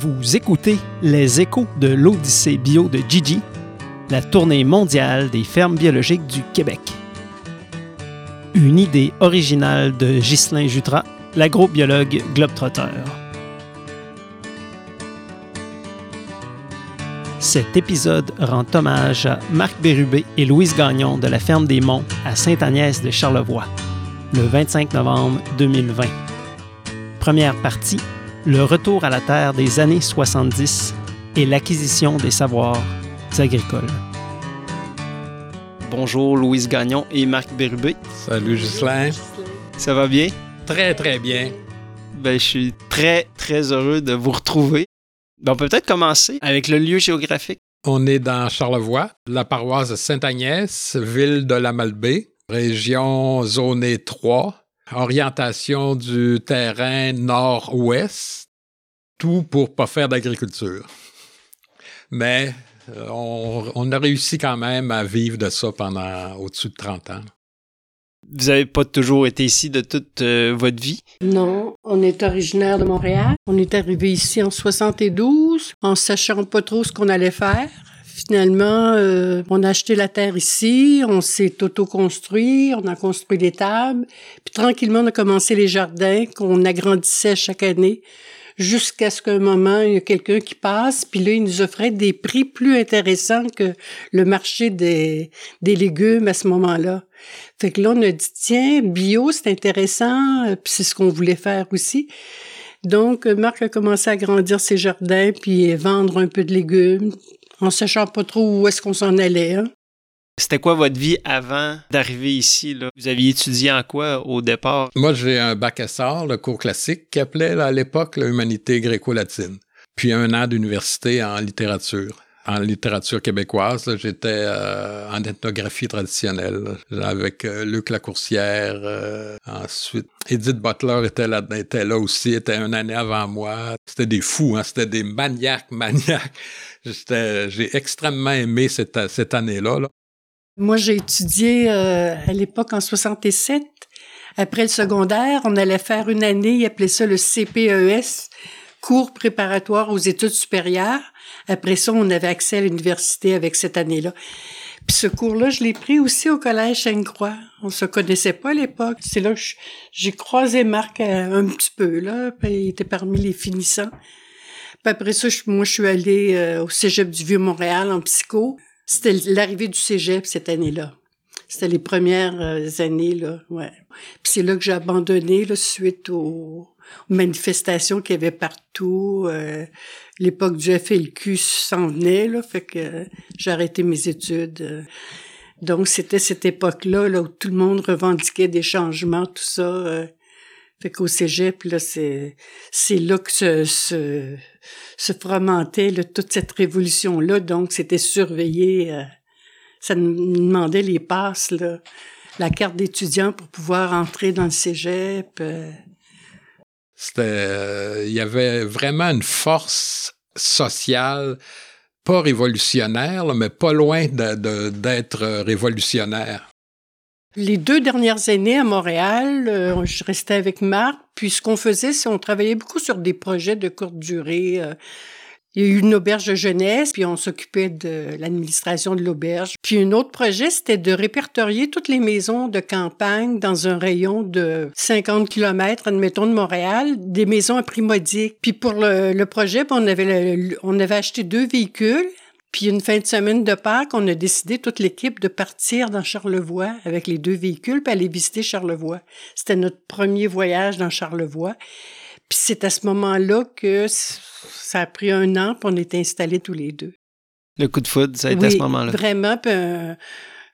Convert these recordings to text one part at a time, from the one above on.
Vous écoutez Les échos de l'Odyssée bio de Gigi, la tournée mondiale des fermes biologiques du Québec. Une idée originale de Ghislain Jutras, l'agrobiologue globetrotter. Cet épisode rend hommage à Marc Bérubé et Louise Gagnon de la ferme des Monts à Sainte-Agnès de Charlevoix, le 25 novembre 2020. Première partie, le retour à la terre des années 70 et l'acquisition des savoirs agricoles. Bonjour Louise Gagnon et Marc Bérubé. Salut Ghislain. Ça va bien? Très, très bien. Ben, je suis très, très heureux de vous retrouver. Ben, on peut peut-être commencer avec le lieu géographique. On est dans Charlevoix, la paroisse de Sainte-Agnès, ville de la Malbaie, région zonée 3, orientation du terrain nord-ouest, tout pour pas faire d'agriculture. Mais euh, on, on, a réussi quand même à vivre de ça pendant au-dessus de 30 ans. Vous n'avez pas toujours été ici de toute euh, votre vie? Non, on est originaire de Montréal. On est arrivé ici en 72, en sachant pas trop ce qu'on allait faire. Finalement, euh, on a acheté la terre ici, on s'est auto-construit, on a construit des tables, puis tranquillement, on a commencé les jardins qu'on agrandissait chaque année jusqu'à ce qu'un moment, il y a quelqu'un qui passe, puis là, il nous offrait des prix plus intéressants que le marché des, des légumes à ce moment-là. Fait que là, on a dit, tiens, bio, c'est intéressant, euh, puis c'est ce qu'on voulait faire aussi. Donc, Marc a commencé à grandir ses jardins, puis vendre un peu de légumes, en sachant pas trop où est-ce qu'on s'en allait. Hein. C'était quoi votre vie avant d'arriver ici? Là? Vous aviez étudié en quoi au départ? Moi, j'ai un bac SR, le cours classique, qui appelait à l'époque l'humanité gréco-latine. Puis un an d'université en littérature. En littérature québécoise, j'étais euh, en ethnographie traditionnelle avec euh, Luc Lacourcière. Euh, ensuite, Edith Butler était là, aussi, était une année avant moi. C'était des fous, hein, c'était des maniaques, maniaques. J'ai extrêmement aimé cette, cette année-là. Là. Moi, j'ai étudié à l'époque en 67. Après le secondaire, on allait faire une année, ils appelaient ça le CPES, cours préparatoire aux études supérieures. Après ça, on avait accès à l'université avec cette année-là. Puis ce cours-là, je l'ai pris aussi au collège Sainte-Croix. On se connaissait pas à l'époque. C'est là que j'ai croisé Marc euh, un petit peu, là. Puis il était parmi les finissants. Puis après ça, moi, je suis allée euh, au Cégep du Vieux-Montréal en psycho. C'était l'arrivée du cégep cette année-là. C'était les premières euh, années, là, ouais. Puis c'est là que j'ai abandonné, là, suite aux, manifestations qu'il y avait partout. Euh, l'époque du FLQ s'en venait, là, fait que j'ai arrêté mes études. donc, c'était cette époque-là, là, où tout le monde revendiquait des changements, tout ça. Euh, fait qu'au cégep, là, c'est, c'est là que se, se, se fomentait là, toute cette révolution-là. Donc, c'était surveillé. Euh, ça nous demandait les passes, là, la carte d'étudiant pour pouvoir entrer dans le cégep. Euh. C'était, euh, il y avait vraiment une force sociale, pas révolutionnaire, mais pas loin d'être révolutionnaire. Les deux dernières années à Montréal, euh, je restais avec Marc, puis ce qu'on faisait, c'est on travaillait beaucoup sur des projets de courte durée. Euh. Il y a eu une auberge de jeunesse, puis on s'occupait de l'administration de l'auberge. Puis un autre projet, c'était de répertorier toutes les maisons de campagne dans un rayon de 50 km, admettons, de Montréal, des maisons à prix modique. Puis pour le, projet, on avait, on avait acheté deux véhicules puis une fin de semaine de Pâques, on a décidé, toute l'équipe, de partir dans Charlevoix avec les deux véhicules, puis aller visiter Charlevoix. C'était notre premier voyage dans Charlevoix. Puis c'est à ce moment-là que ça a pris un an, puis on était installés tous les deux. Le coup de foudre, ça a été à ce moment-là. Vraiment, puis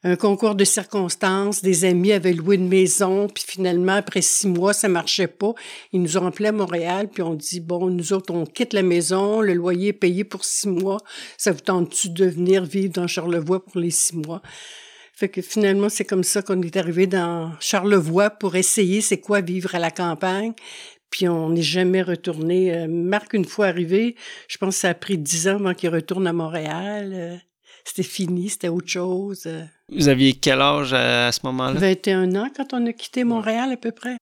un concours de circonstances, des amis avaient loué une maison, puis finalement, après six mois, ça marchait pas. Ils nous ont appelé à Montréal, puis on dit, bon, nous autres, on quitte la maison, le loyer est payé pour six mois, ça vous tente-tu de venir vivre dans Charlevoix pour les six mois? Fait que finalement, c'est comme ça qu'on est arrivé dans Charlevoix pour essayer c'est quoi vivre à la campagne. Puis on n'est jamais retourné. Euh, Marc, une fois arrivé, je pense que ça a pris dix ans avant qu'il retourne à Montréal. Euh, c'était fini, c'était autre chose. Vous aviez quel âge à, ce moment-là? 21 ans quand on a quitté Montréal à peu près.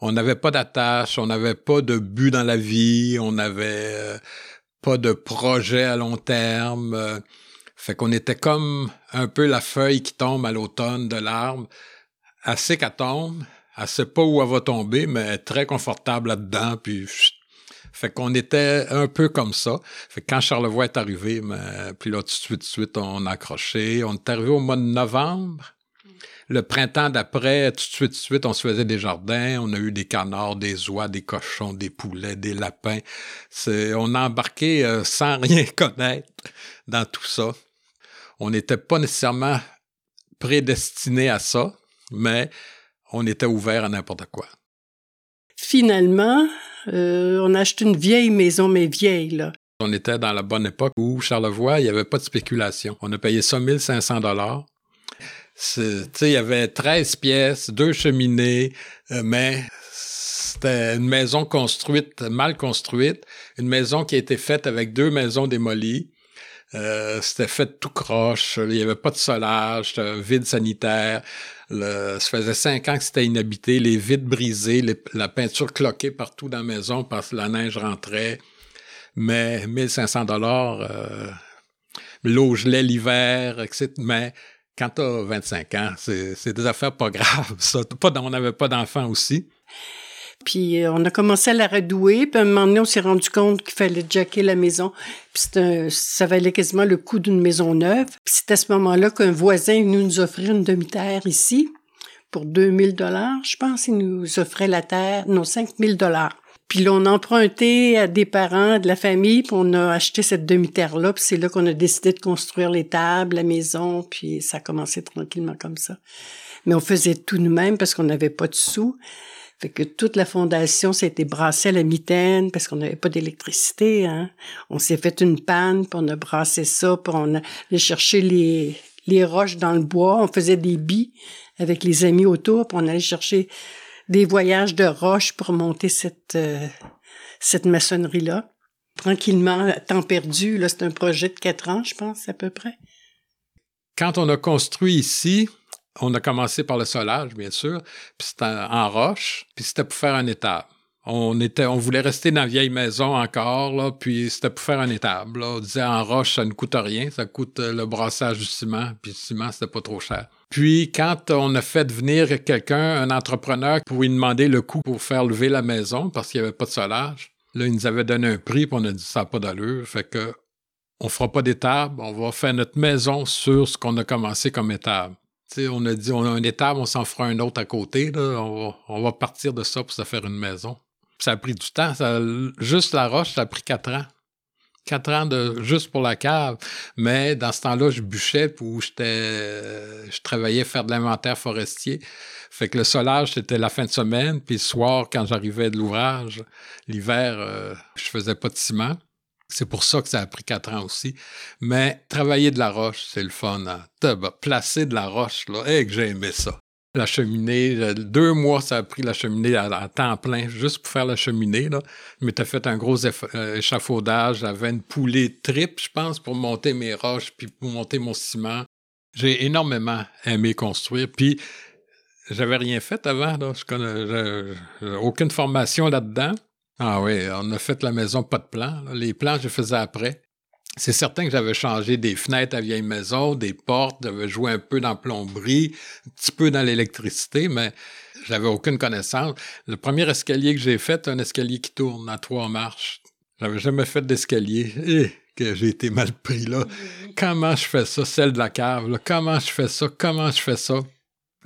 On n'avait pas d'attache, on n'avait pas de but dans la vie, on avait... Euh, pas de projet à long terme. Fait qu'on était comme un peu la feuille qui tombe à l'automne de l'arbre. Assez qu'elle tombe, elle sait pas où elle va tomber, mais très confortable là-dedans, puis fait qu'on était un peu comme ça. Fait que quand Charlevoix est arrivé, mais, puis là, tout de suite, de suite, on a accroché. On est arrivé au mois de novembre. Le printemps d'après, tout de suite, tout de suite, on se faisait des jardins. On a eu des canards, des oies, des cochons, des poulets, des lapins. C'est, on a embarqué euh, sans rien connaître dans tout ça. On n'était pas nécessairement prédestiné à ça, mais on était ouvert à n'importe quoi. Finalement, euh, on a acheté une vieille maison, mais vieille, là. On était dans la bonne époque où Charlevoix, il n'y avait pas de spéculation. On a payé ça 1500 dollars. Il y avait 13 pièces, deux cheminées, euh, mais c'était une maison construite, mal construite, une maison qui a été faite avec deux maisons démolies. Euh, c'était fait tout croche, il n'y avait pas de solage, c'était un vide sanitaire. Ça faisait cinq ans que c'était inhabité, les vitres brisées, la peinture cloquée partout dans la maison parce que la neige rentrait. Mais 1500 dollars, euh, l'eau gelait l'hiver, etc. Mais quand tu as 25 ans, c'est des affaires pas graves. Ça. Pas, on n'avait pas d'enfants aussi. Puis euh, on a commencé à la redouer. Puis à un moment donné, on s'est rendu compte qu'il fallait jacker la maison. Puis ça valait quasiment le coût d'une maison neuve. Puis c'est à ce moment-là qu'un voisin venu nous offrir une demi-terre ici pour 2000 dollars, je pense. Il nous offrait la terre, non, 5000 dollars. Puis là, on a emprunté à des parents, de la famille, puis on a acheté cette demi-terre-là. Puis c'est là qu'on a décidé de construire les tables, la maison, puis ça a commencé tranquillement comme ça. Mais on faisait tout nous-mêmes parce qu'on n'avait pas de sous. Que toute la fondation s'était brassée à la mitaine parce qu'on n'avait pas d'électricité. Hein. On s'est fait une panne, puis on a brassé ça, puis on allait chercher les, roches dans le bois. On faisait des billes avec les amis autour, puis on allait chercher des voyages de roches pour monter cette, euh, cette maçonnerie-là. Tranquillement, temps perdu, là, c'est un projet de quatre ans, je pense, à peu près. Quand on a construit ici, on a commencé par le solage, bien sûr, puis c'était en roche, puis c'était pour faire un étable. On était, on voulait rester dans la vieille maison encore, puis c'était pour faire un étable. On disait en roche, ça ne coûte rien, ça coûte euh, le brassage du ciment, puis le ciment, c'était pas trop cher. Puis quand on a fait venir quelqu'un, un entrepreneur, pour lui demander le coût pour faire lever la maison, parce qu'il n'y avait pas de solage, là, il nous avait donné un prix, puis on a dit ça n'a pas d'allure, fait que on fera pas d'étable, on va faire notre maison sur ce qu'on a commencé comme étable on a dit, on a un étable, on s'en fera un autre à côté. On, va, partir de ça pour se faire une maison. ça a pris du temps. juste la roche, ça a pris quatre ans. Quatre ans de juste pour la cave. Mais dans ce temps-là, je bûchais j'étais, je travaillais faire de l'inventaire forestier. Fait que le solage, c'était la fin de semaine. Puis le soir, quand j'arrivais de l'ouvrage, l'hiver, euh, je faisais pas de ciment. C'est pour ça que ça a pris quatre ans aussi. Mais travailler de la roche, c'est le fun. Hein? Placer de la roche, là, et que j'ai aimé ça. La cheminée, euh, deux mois, ça a pris la cheminée à, temps plein, juste pour faire la cheminée. Là. Je m'étais fait un gros euh, échafaudage. J'avais une poulée trip, je pense, pour monter mes roches, puis pour monter mon ciment. J'ai énormément aimé construire. Puis, j'avais rien fait avant. Là. Je connais, aucune formation là-dedans. Ah oui, on a fait la maison pas de plan. Les plans, je faisais après. C'est certain que j'avais changé des fenêtres à vieille maison, des portes, j'avais joué un peu dans la plomberie, un petit peu dans l'électricité, mais j'avais aucune connaissance. Le premier escalier que j'ai fait, un escalier qui tourne à trois marches. J'avais jamais fait d'escalier. Eh, que j'ai été mal pris là. Comment je fais ça, celle de la cave, comment je fais ça, comment je fais ça?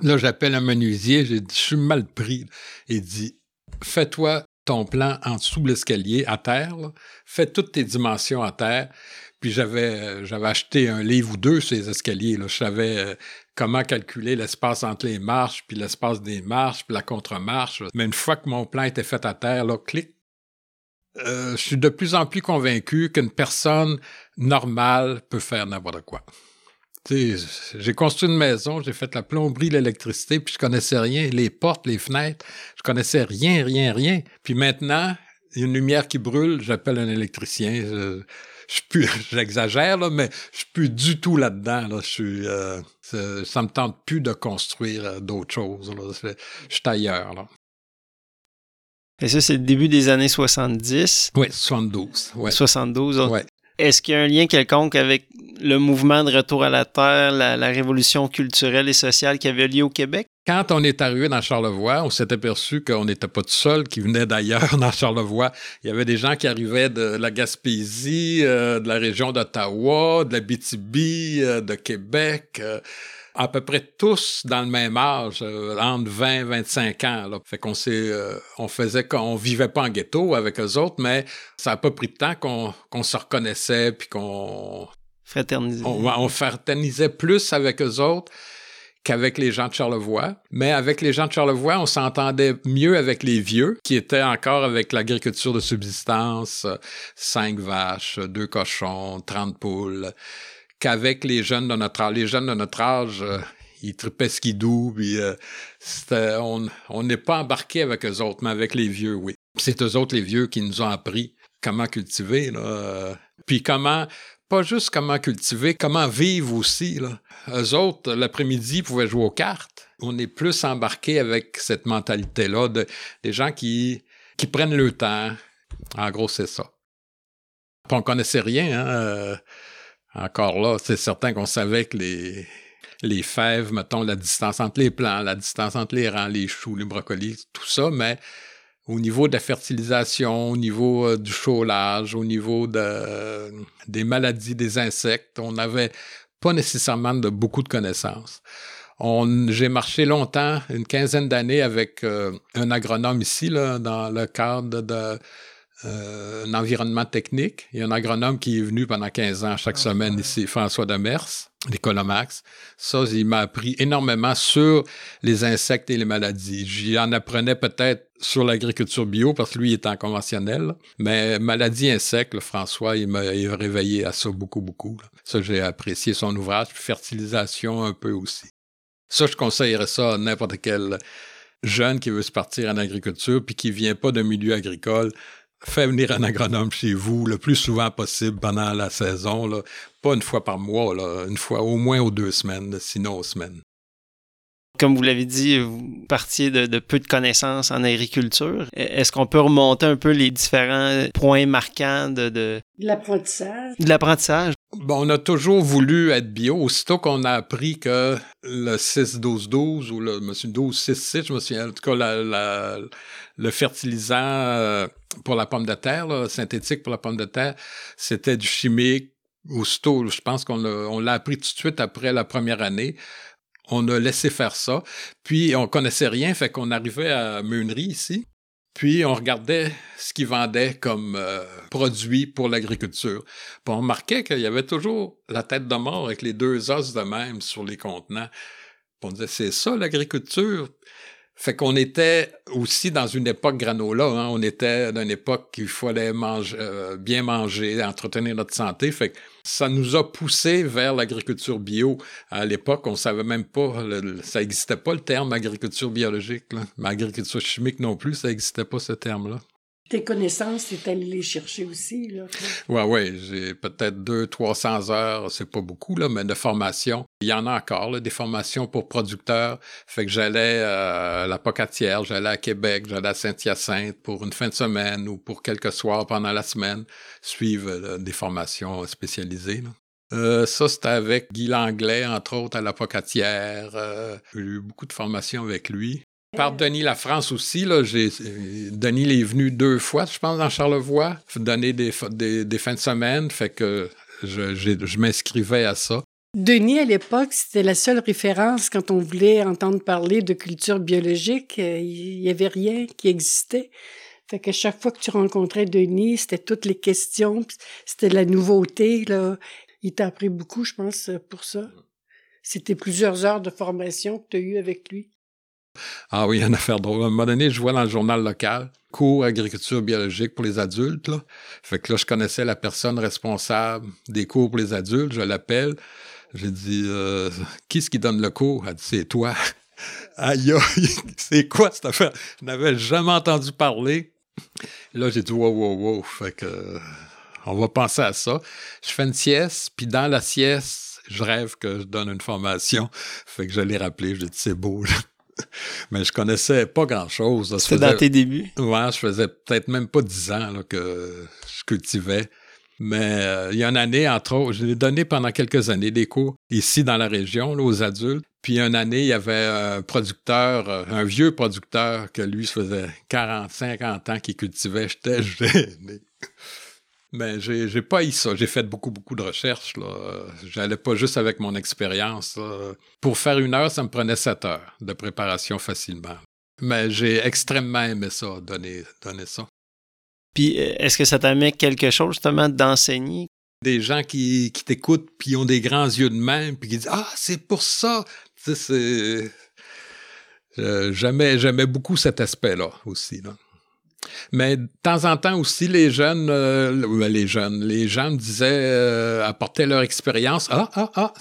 Là, j'appelle un menuisier, j'ai dit, je suis mal pris. Il dit, fais-toi ton plan en dessous de l'escalier, à terre. Fais toutes tes dimensions à terre. Puis j'avais, euh, acheté un livre ou deux sur les escaliers. Là. Je savais euh, comment calculer l'espace entre les marches, puis l'espace des marches, puis la contre-marche. Mais une fois que mon plan était fait à terre, là, clic, euh, je suis de plus en plus convaincu qu'une personne normale peut faire n'importe quoi j'ai construit une maison, j'ai fait la plomberie, l'électricité, puis je connaissais rien, les portes, les fenêtres, je connaissais rien, rien, rien. Puis maintenant, il y a une lumière qui brûle, j'appelle un électricien. Je, je j'exagère mais je suis plus du tout là-dedans. Là. Je suis, euh, ça me tente plus de construire euh, d'autres choses. Là. Je, je suis ailleurs. Là. Et ça, c'est le début des années 70. Oui, 72. Ouais. 72. Ouais. Est-ce qu'il y a un lien quelconque avec le mouvement de retour à la Terre, la, révolution culturelle et sociale qui avait lieu au Québec? Quand on est arrivé dans Charlevoix, on s'est aperçu qu'on n'était pas tout seul, qui venait d'ailleurs dans Charlevoix. Il y avait des gens qui arrivaient de la Gaspésie, euh, de la région d'Ottawa, de la BTB, euh, de Québec. euh, à peu près tous dans le même âge, euh, entre 20 et 25 ans. Là. Fait qu'on s'est, euh, on faisait qu'on vivait pas en ghetto avec eux autres, mais ça a pas pris de temps qu'on, se reconnaissait puis qu'on Fraternisé. on, on fraternisait plus avec eux autres qu'avec les gens de Charlevoix. Mais avec les gens de Charlevoix, on s'entendait mieux avec les vieux, qui étaient encore avec l'agriculture de subsistance, euh, cinq vaches, deux cochons, 30 poules, qu'avec les jeunes de notre âge. Les jeunes de notre âge, euh, ils tripaient skidoo, puis euh, on n'est pas embarqué avec eux autres, mais avec les vieux, oui. C'est eux autres, les vieux, qui nous ont appris comment cultiver, là. euh, Puis comment pas juste comment cultiver, comment vivre aussi. Là. Eux autres, l'après-midi, pouvaient jouer aux cartes. On est plus embarqué avec cette mentalité-là de, des gens qui, qui prennent le temps. En gros, c'est ça. Puis on connaissait rien. Hein? Euh, encore là, c'est certain qu'on savait que les, les fèves, mettons, la distance entre les plants, la distance entre les rangs, les choux, les brocolis, tout ça, mais au niveau de la fertilisation, au niveau euh, du chaulage, au niveau de, des maladies des insectes, on n'avait pas nécessairement de beaucoup de connaissances. On, j'ai marché longtemps, une quinzaine d'années, avec euh, un agronome ici, là, dans le cadre de euh, un environnement technique. Il y a un agronome qui est venu pendant 15 ans chaque semaine ici, François Demers, l'Écolomax. Ça, il m'a appris énormément sur les insectes et les maladies. J'en apprenais peut-être sur l'agriculture bio parce que lui, il était en conventionnel. Mais maladies insectes, François, il m'a réveillé à ça beaucoup, beaucoup. là. Ça, j'ai apprécié son ouvrage. Puis fertilisation un peu aussi. Ça, je conseillerais ça à n'importe quel jeune qui veut se partir en agriculture puis qui vient pas d'un milieu agricole. Fais venir un agronome chez vous le plus souvent possible pendant la saison, là. pas une fois par mois, là, une fois au moins aux deux semaines, sinon aux semaines. Comme vous l'avez dit, vous partiez de, de peu de connaissances en agriculture. Est-ce qu'on peut remonter un peu les différents points marquants de, de, L'apprentissage. de l'apprentissage? Bon, on a toujours voulu être bio. Aussitôt qu'on a appris que le 6-12-12 ou le monsieur 12-6-6, je me souviens, en tout cas, la- le fertilisant euh, pour la pomme de terre, là, synthétique pour la pomme de terre, c'était du chimique. Aussitôt, je pense qu'on l'a, on l'a appris tout de suite après la première année. On a laissé faire ça. Puis, on connaissait rien, fait qu'on arrivait à Meunerie ici. Puis, on regardait ce qu'ils vendaient comme euh, produits pour l'agriculture. On remarquait qu'il y avait toujours la tête de mort avec les deux os de même sur les contenants. On disait, c'est ça l'agriculture? Fait qu'on était aussi dans une époque granola. Hein? On était dans une époque qu'il fallait manger, euh, bien manger, entretenir notre santé. Fait que ça nous a poussé vers l'agriculture bio. À l'époque, on savait même pas, ça n'existait pas le terme agriculture biologique. Là. Mais agriculture chimique non plus, ça n'existait pas ce terme-là. Tes connaissances, t'es allé les chercher aussi, là. Ouais, ouais, j'ai peut-être deux, 300 heures, c'est pas beaucoup, là, mais de formation. Il y en a encore, là, des formations pour producteurs. Fait que j'allais euh, à la Pocatière, j'allais à Québec, j'allais à Saint-Hyacinthe pour une fin de semaine ou pour quelques soirs pendant la semaine, suivre euh, des formations spécialisées. là. Euh, ça, c'était avec Guy Langlais, entre autres, à la Pocatière. Euh, j'ai eu beaucoup de formations avec lui. Par Denis La France aussi, là, Denis il est venu deux fois, je pense, dans Charlevoix, donner des, des, des fins de semaine, fait que je, m'inscrivais à ça. Denis, à l'époque, c'était la seule référence quand on voulait entendre parler de culture biologique. euh, Il y avait rien qui existait. Fait que chaque fois que tu rencontrais Denis, c'était toutes les questions, c'était la nouveauté, là. Il t'a appris beaucoup, je pense, pour ça. C'était plusieurs heures de formation que tu as eues avec lui. Ah oui, une affaire drôle. À un moment donné, je vois dans le journal local, cours agriculture biologique pour les adultes. Fait que là, je connaissais la personne responsable des cours pour les adultes, je l'appelle. J'ai dit, euh, qui est-ce qui donne le cours? Elle dit, c'est toi. Aïe, c'est quoi cette affaire? Je n'avais jamais entendu parler. Là, j'ai dit, wow, wow, wow. Fait que, euh, on va penser à ça. Je fais une sieste, puis dans la sieste, je rêve que je donne une formation. Fait que je l'ai rappelé, j'ai dit, c'est beau. mais je connaissais pas grand-chose. C'était dans tes débuts? Ouais, je faisais peut-être même pas dix ans là, que je cultivais. Mais euh, il y a une année, entre autres, je l'ai donné pendant quelques années des cours ici dans la région, là, aux adultes. Puis une année, il y avait un producteur, euh, un vieux producteur que lui, ça faisait 40, 50 ans qu'il cultivait. J'étais gêné. Mais j'ai, j'ai pas eu ça. J'ai fait beaucoup, beaucoup de recherches. Là. J'allais pas juste avec mon expérience. Pour faire une heure, ça me prenait sept heures de préparation facilement. Mais j'ai extrêmement aimé ça, donner, donner ça. Puis euh, est-ce que ça t'amène quelque chose justement d'enseigner? Des gens qui, qui t'écoutent puis ont des grands yeux de même puis qui disent Ah, c'est pour ça! Tu sais, c'est. Euh, j'aimais, j'aimais beaucoup cet aspect-là aussi. Là. Mais de temps en temps aussi, les jeunes, euh, les jeunes, les gens me disaient, euh, apportaient leur expérience. Ah, ah, ah,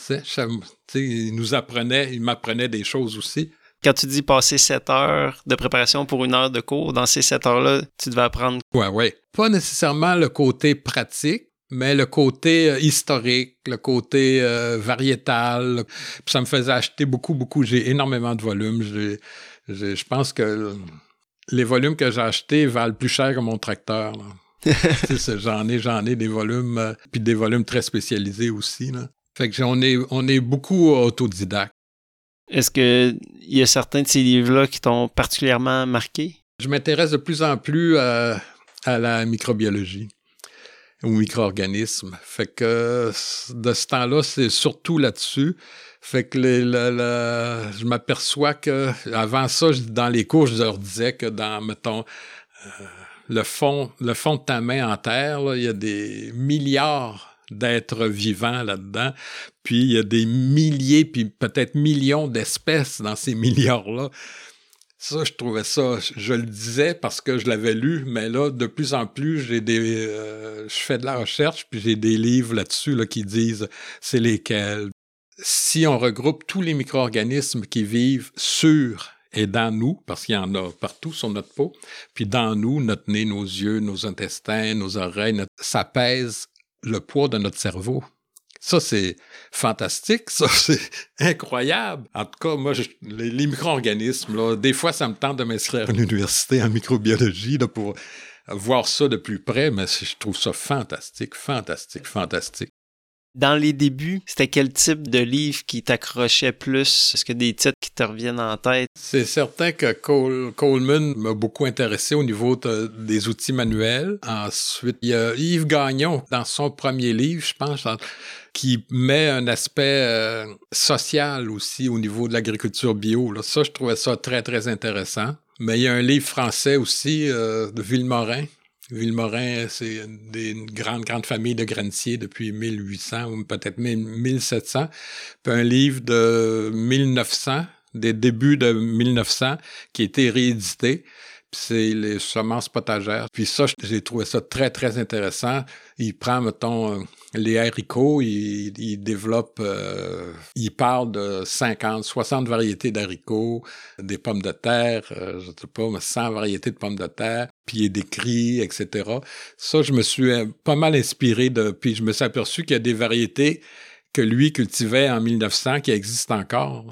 ils nous apprenaient, ils m'apprenaient des choses aussi. Quand tu dis passer sept heures de préparation pour une heure de cours, dans ces sept heures-là, tu devais apprendre. Ouais, ouais. Pas nécessairement le côté pratique, mais le côté euh, historique, le côté variétal. ça me faisait acheter beaucoup, beaucoup. J'ai énormément de volumes. Je pense que les volumes que j'ai achetés valent plus cher que mon tracteur. j'en ai, j'en ai des volumes, euh, puis des volumes très spécialisés aussi. Là. Fait que on est, on est beaucoup autodidacte. Est-ce qu'il y a certains de ces livres-là qui t'ont particulièrement marqué? Je m'intéresse de plus en plus à, à la microbiologie, aux micro-organismes. Fait que de ce temps-là, c'est surtout là-dessus. Fait que je m'aperçois que avant ça, dans les cours, je leur disais que dans, mettons, euh, le fond, le fond de ta main en terre, il y a des milliards d'êtres vivants là-dedans, puis il y a des milliers, puis peut-être millions d'espèces dans ces milliards-là. Ça, je trouvais ça, je le disais parce que je l'avais lu, mais là, de plus en plus, j'ai des, euh, je fais de la recherche, puis j'ai des livres là-dessus là, qui disent c'est lesquels, si on regroupe tous les micro-organismes qui vivent sur et dans nous, parce qu'il y en a partout sur notre peau, puis dans nous, notre nez, nos yeux, nos intestins, nos oreilles, ça pèse le poids de notre cerveau. Ça, c'est fantastique, ça, c'est incroyable. En tout cas, moi, les, micro-organismes, des fois, ça me tente de m'inscrire à l'université en microbiologie pour voir ça de plus près, mais je trouve ça fantastique, fantastique, fantastique. Dans les débuts, c'était quel type de livre qui t'accrochait plus? Est-ce que des titres qui te reviennent en tête? C'est certain que Coleman m'a beaucoup intéressé au niveau des outils manuels. Ensuite, il y a Yves Gagnon, dans son premier livre, je pense, qui met un aspect euh, social aussi au niveau de l'agriculture bio. Ça, je trouvais ça très, très intéressant. Mais il y a un livre français aussi euh, de Villemorin Villemorin, c'est une grande, grande famille de granciers depuis 1800 ou peut-être 1700. Puis un livre de 1900, des débuts de 1900, qui a été réédité c'est les semences potagères. Puis ça, j'ai trouvé ça très, très intéressant. Il prend, mettons, les haricots, il, développe, euh, il parle de 50, 60 variétés d'haricots, des pommes de terre, euh, je sais pas, 100 variétés de pommes de terre, puis il décrit, etc. Ça, je me suis euh, pas mal inspiré de, puis je me suis aperçu qu'il y a des variétés que lui cultivait en 1900 qui existent encore.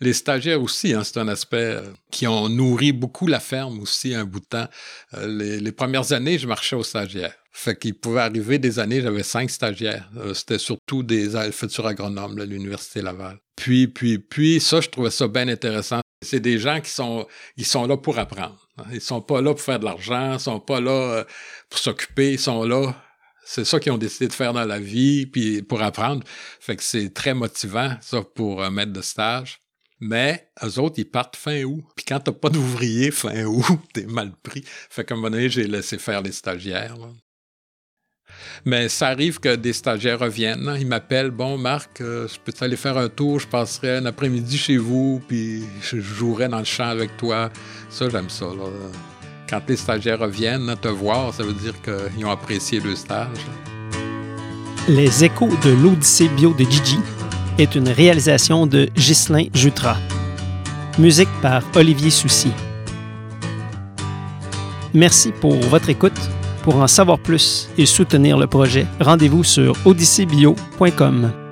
Les stagiaires aussi, hein, c'est un aspect euh, qui ont nourri beaucoup la ferme aussi un bout de temps. Euh, les, premières années, je marchais aux stagiaires. Fait qu'il pouvait arriver des années, j'avais cinq stagiaires. Euh, c'était surtout des futurs agronomes à l'Université Laval. Puis, puis, puis, ça, je trouvais ça bien intéressant. C'est des gens qui sont, ils sont là pour apprendre. Hein. Ils sont pas là pour faire de l'argent, ils sont pas là pour s'occuper, ils sont là c'est ça qu'ils ont décidé de faire dans la vie, puis pour apprendre. Fait que c'est très motivant, ça, pour un maître de stage. Mais eux autres, ils partent fin août. Puis quand t'as pas d'ouvrier fin août, t'es mal pris. Fait qu'à un moment donné, j'ai laissé faire les stagiaires. Mais ça arrive que des stagiaires reviennent. Ils m'appellent Bon, Marc, euh, je peux aller faire un tour? Je passerai un après-midi chez vous, puis je jouerai dans le champ avec toi. Ça, j'aime ça. Quand les stagiaires reviennent te voir, ça veut dire qu'ils ont apprécié le stage. Les échos de l'Odyssée bio de Gigi est une réalisation de Ghislain Jutra. Musique par Olivier Soucy. Merci pour votre écoute. Pour en savoir plus et soutenir le projet, rendez-vous sur odyssébio.com.